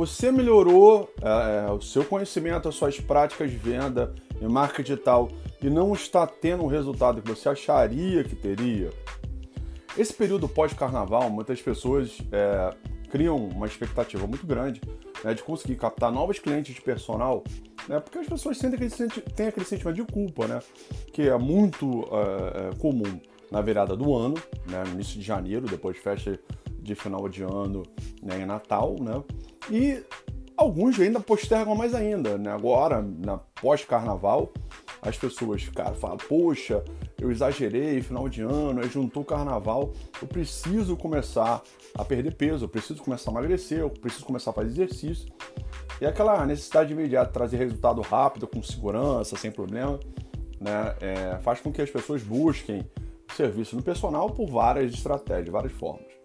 você melhorou é, é, o seu conhecimento, as suas práticas de venda e marketing digital e não está tendo o resultado que você acharia que teria, esse período pós-carnaval, muitas pessoas é, criam uma expectativa muito grande né, de conseguir captar novos clientes de personal, né, porque as pessoas sentem aquele, têm aquele sentimento de culpa, né, que é muito é, comum na virada do ano, né, no início de janeiro, depois de festa de final de ano né, Natal, né, e alguns ainda postergam mais ainda, né, agora, na pós-carnaval, as pessoas, cara, falam, poxa, eu exagerei, final de ano, juntou o carnaval, eu preciso começar a perder peso, eu preciso começar a emagrecer, eu preciso começar a fazer exercício. E aquela necessidade imediata de trazer resultado rápido, com segurança, sem problema, né, é, faz com que as pessoas busquem serviço no personal por várias estratégias, várias formas.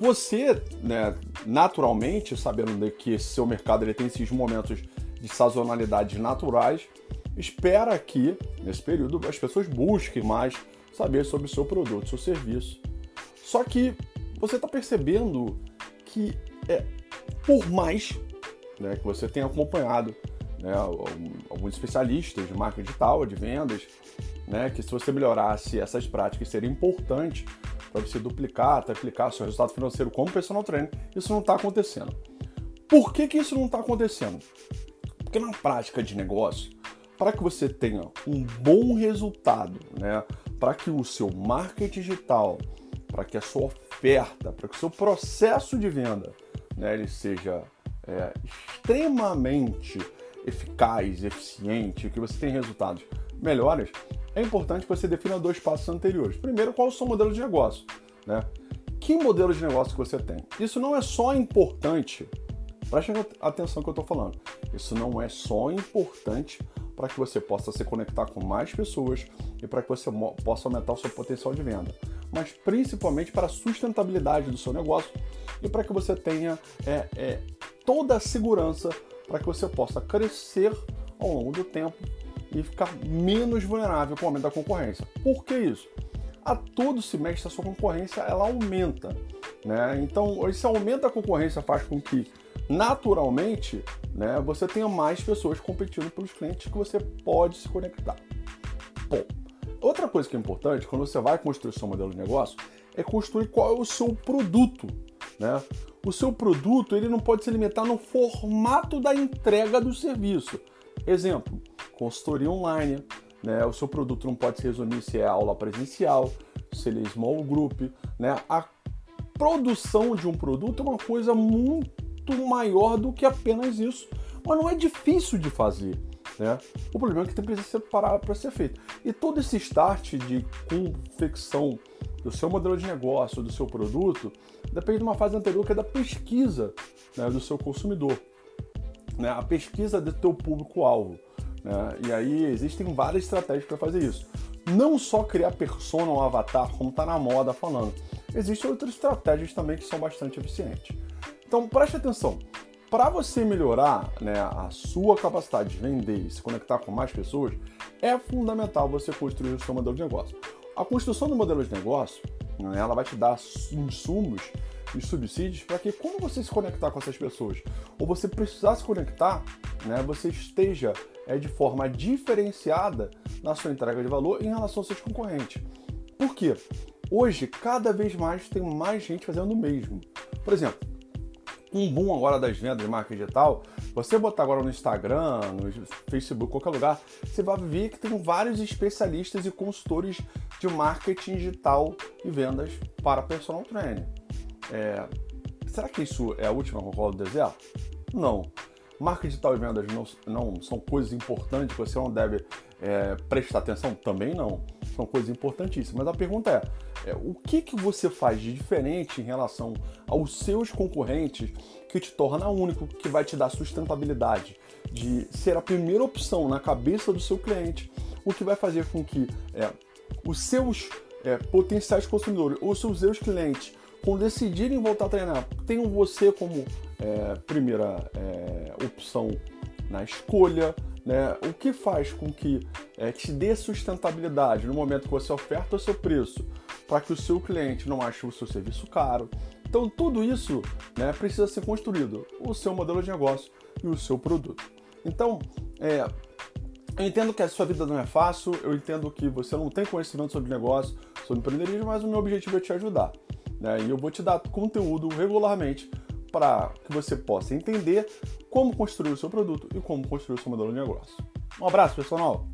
Você, né, naturalmente, sabendo que seu mercado ele tem esses momentos de sazonalidades naturais, espera que, nesse período, as pessoas busquem mais saber sobre o seu produto, seu serviço. Só que você está percebendo que, é, por mais né, que você tenha acompanhado né, alguns especialistas de marketing digital, de vendas, né, que se você melhorasse essas práticas seria importante para você duplicar, triplicar seu resultado financeiro como personal trainer, isso não está acontecendo. Por que, que isso não está acontecendo? Porque na prática de negócio, para que você tenha um bom resultado, né, para que o seu marketing digital, para que a sua oferta, para que o seu processo de venda, né, ele seja é, extremamente eficaz, eficiente, que você tenha resultados melhores, é importante que você defina dois passos anteriores. Primeiro, qual é o seu modelo de negócio, né? Que modelo de negócio que você tem? Isso não é só importante, preste atenção no que eu estou falando. Isso não é só importante para que você possa se conectar com mais pessoas e para que você possa aumentar o seu potencial de venda, mas principalmente para a sustentabilidade do seu negócio e para que você tenha é, é, toda a segurança para que você possa crescer ao longo do tempo e ficar menos vulnerável com o aumento da concorrência. Por que isso? A todo semestre a sua concorrência ela aumenta, né? Então esse aumento da concorrência faz com que naturalmente né, você tenha mais pessoas competindo pelos clientes que você pode se conectar. Bom, outra coisa que é importante quando você vai construir seu modelo de negócio é construir qual é o seu produto. Né? O seu produto ele não pode se limitar no formato da entrega do serviço. Exemplo, consultoria online. Né? O seu produto não pode se resumir se é aula presencial, se ele é small group. Né? A produção de um produto é uma coisa muito maior do que apenas isso. Mas não é difícil de fazer. Né? O problema é que tem que ser parado para ser feito. E todo esse start de confecção do seu modelo de negócio, do seu produto, depende de uma fase anterior que é da pesquisa né, do seu consumidor. Né? A pesquisa do teu público-alvo. Né? E aí existem várias estratégias para fazer isso. Não só criar persona ou avatar, como está na moda falando. Existem outras estratégias também que são bastante eficientes. Então preste atenção. Para você melhorar né, a sua capacidade de vender e se conectar com mais pessoas, é fundamental você construir o seu modelo de negócio. A construção do modelo de negócio, né, ela vai te dar insumos e subsídios para que quando você se conectar com essas pessoas, ou você precisar se conectar, né, você esteja é, de forma diferenciada na sua entrega de valor em relação aos seus concorrentes. Por quê? Hoje, cada vez mais tem mais gente fazendo o mesmo. Por exemplo, um boom agora das vendas de marca digital, você botar agora no Instagram, no Facebook, qualquer lugar, você vai ver que tem vários especialistas e consultores de marketing digital e vendas para personal trainer. É, será que isso é a última Coca-Cola do deserto? Não. Marketing digital e vendas não, não são coisas importantes que você não deve é, prestar atenção? Também não. São coisas importantíssimas. Mas a pergunta é, é, o que, que você faz de diferente em relação aos seus concorrentes que te torna único, que vai te dar sustentabilidade, de ser a primeira opção na cabeça do seu cliente, o que vai fazer com que é, os seus é, potenciais consumidores, os seus clientes, quando decidirem voltar a treinar, tenham você como é, primeira é, opção na escolha, né? O que faz com que é, te dê sustentabilidade no momento que você oferta o seu preço para que o seu cliente não ache o seu serviço caro. Então, tudo isso né, precisa ser construído: o seu modelo de negócio e o seu produto. Então, é, eu entendo que a sua vida não é fácil, eu entendo que você não tem conhecimento sobre negócio, sobre empreendedorismo, mas o meu objetivo é te ajudar. Né? E eu vou te dar conteúdo regularmente para que você possa entender como construir o seu produto e como construir o seu modelo de negócio. Um abraço, pessoal!